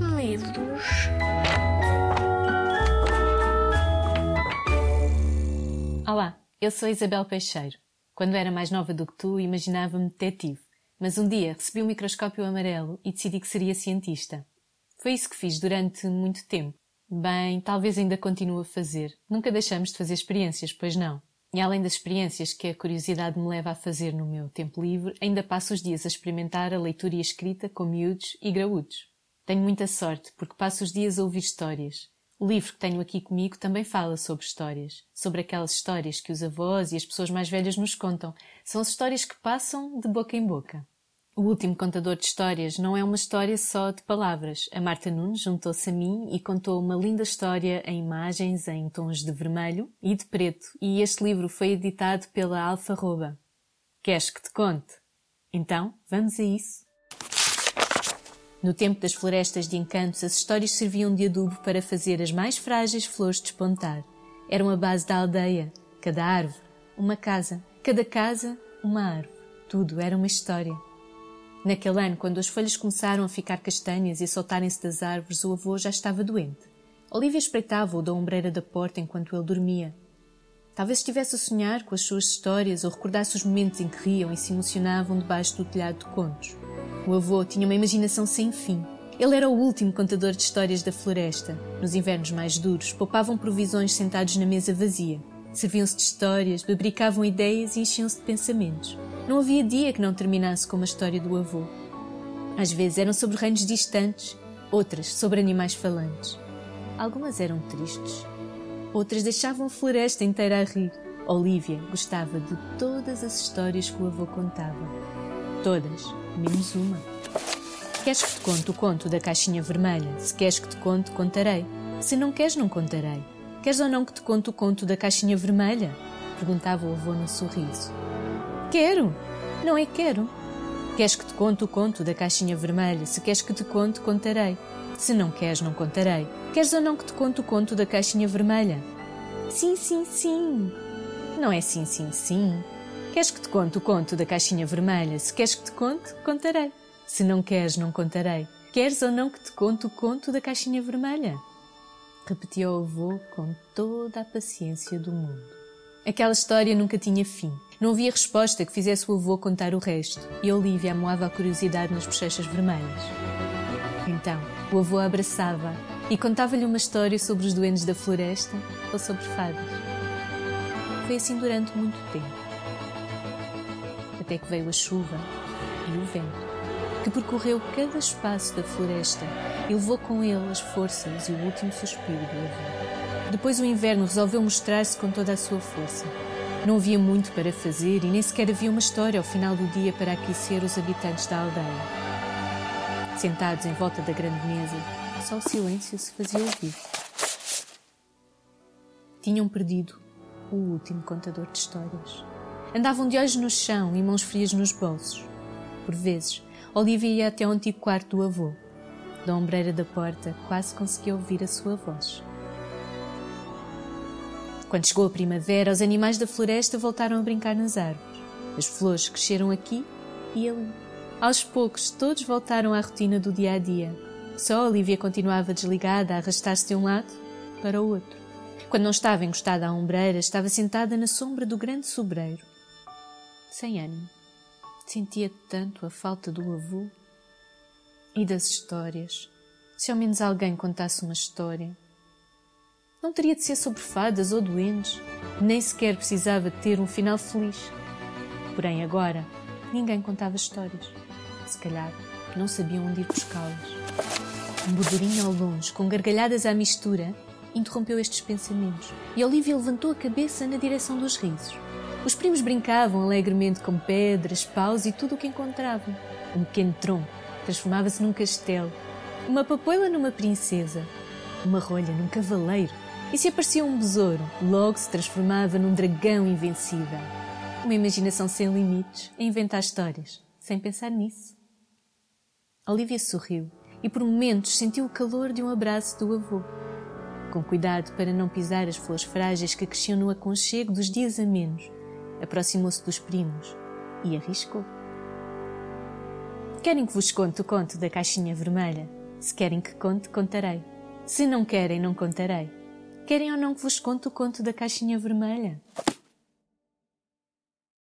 Livros. Olá, eu sou Isabel Peixeiro. Quando era mais nova do que tu, imaginava-me detetive. Mas um dia recebi um microscópio amarelo e decidi que seria cientista. Foi isso que fiz durante muito tempo. Bem, talvez ainda continue a fazer. Nunca deixamos de fazer experiências, pois não. E além das experiências que a curiosidade me leva a fazer no meu tempo livre, ainda passo os dias a experimentar a leitura e a escrita com miúdos e graúdos. Tenho muita sorte, porque passo os dias a ouvir histórias. O livro que tenho aqui comigo também fala sobre histórias, sobre aquelas histórias que os avós e as pessoas mais velhas nos contam. São as histórias que passam de boca em boca. O último contador de histórias não é uma história só de palavras. A Marta Nunes juntou-se a mim e contou uma linda história em imagens em tons de vermelho e de preto, e este livro foi editado pela Alfa Roba. Queres que te conte? Então, vamos a isso. No tempo das florestas de encantos, as histórias serviam de adubo para fazer as mais frágeis flores despontar. Eram a base da aldeia. Cada árvore, uma casa. Cada casa, uma árvore. Tudo era uma história. Naquele ano, quando as folhas começaram a ficar castanhas e a soltarem-se das árvores, o avô já estava doente. Olivia espreitava-o da ombreira da porta enquanto ele dormia. Talvez estivesse a sonhar com as suas histórias ou recordasse os momentos em que riam e se emocionavam debaixo do telhado de contos. O avô tinha uma imaginação sem fim. Ele era o último contador de histórias da floresta. Nos invernos mais duros, poupavam provisões sentados na mesa vazia. Serviam-se de histórias, bebricavam ideias e enchiam-se de pensamentos. Não havia dia que não terminasse com uma história do avô. Às vezes eram sobre reinos distantes, outras sobre animais falantes. Algumas eram tristes, outras deixavam a floresta inteira a rir. Olivia gostava de todas as histórias que o avô contava. Todas, menos uma. Queres que te conte o conto da caixinha vermelha? Se queres que te conte, contarei. Se não queres, não contarei. Queres ou não que te conte o conto da caixinha vermelha? Perguntava o avô no sorriso. Quero! Não é quero. Queres que te conte o conto da caixinha vermelha? Se queres que te conte, contarei. Se não queres, não contarei. Queres ou não que te conte o conto da caixinha vermelha? Sim, sim, sim. Não é sim, sim, sim. Queres que te conte o conto da caixinha vermelha? Se queres que te conte, contarei. Se não queres, não contarei. Queres ou não que te conte o conto da caixinha vermelha? Repetia o avô com toda a paciência do mundo. Aquela história nunca tinha fim. Não havia resposta que fizesse o avô contar o resto, e Olivia amoava a curiosidade nas bochechas vermelhas. Então, o avô abraçava e contava-lhe uma história sobre os duendes da floresta ou sobre fadas. Foi assim durante muito tempo até que veio a chuva e o vento, que percorreu cada espaço da floresta e levou com ele as forças e o último suspiro do avô. Depois o inverno resolveu mostrar-se com toda a sua força. Não havia muito para fazer e nem sequer havia uma história ao final do dia para aquecer os habitantes da aldeia. Sentados em volta da grande mesa, só o silêncio se fazia ouvir. Tinham perdido o último contador de histórias. Andavam de olhos no chão e mãos frias nos bolsos. Por vezes, Olivia ia até ao antigo quarto do avô. Da ombreira da porta, quase conseguia ouvir a sua voz. Quando chegou a primavera, os animais da floresta voltaram a brincar nas árvores. As flores cresceram aqui e ali. Aos poucos, todos voltaram à rotina do dia a dia. Só Olivia continuava desligada a arrastar-se de um lado para o outro. Quando não estava encostada à ombreira, estava sentada na sombra do grande sobreiro sem ânimo. Sentia tanto a falta do avô e das histórias. Se ao menos alguém contasse uma história. Não teria de ser sobre fadas ou doentes, nem sequer precisava ter um final feliz. Porém, agora, ninguém contava histórias. Se calhar, não sabiam onde ir buscá-las. Um burburinho ao longe, com gargalhadas à mistura, interrompeu estes pensamentos e Olivia levantou a cabeça na direção dos risos. Os primos brincavam alegremente com pedras, paus e tudo o que encontravam. Um pequeno tronco transformava-se num castelo, uma papoila numa princesa, uma rolha num cavaleiro, e se aparecia um besouro, logo se transformava num dragão invencível. Uma imaginação sem limites a inventar histórias, sem pensar nisso. Olivia sorriu e por momentos sentiu o calor de um abraço do avô. Com cuidado para não pisar as flores frágeis que cresciam no aconchego dos dias amenos, aproximou-se dos primos e arriscou. Querem que vos conte o conto da caixinha vermelha? Se querem que conte, contarei. Se não querem, não contarei. Querem ou não que vos conte o conto da caixinha vermelha?